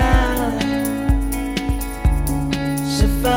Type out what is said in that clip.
那是否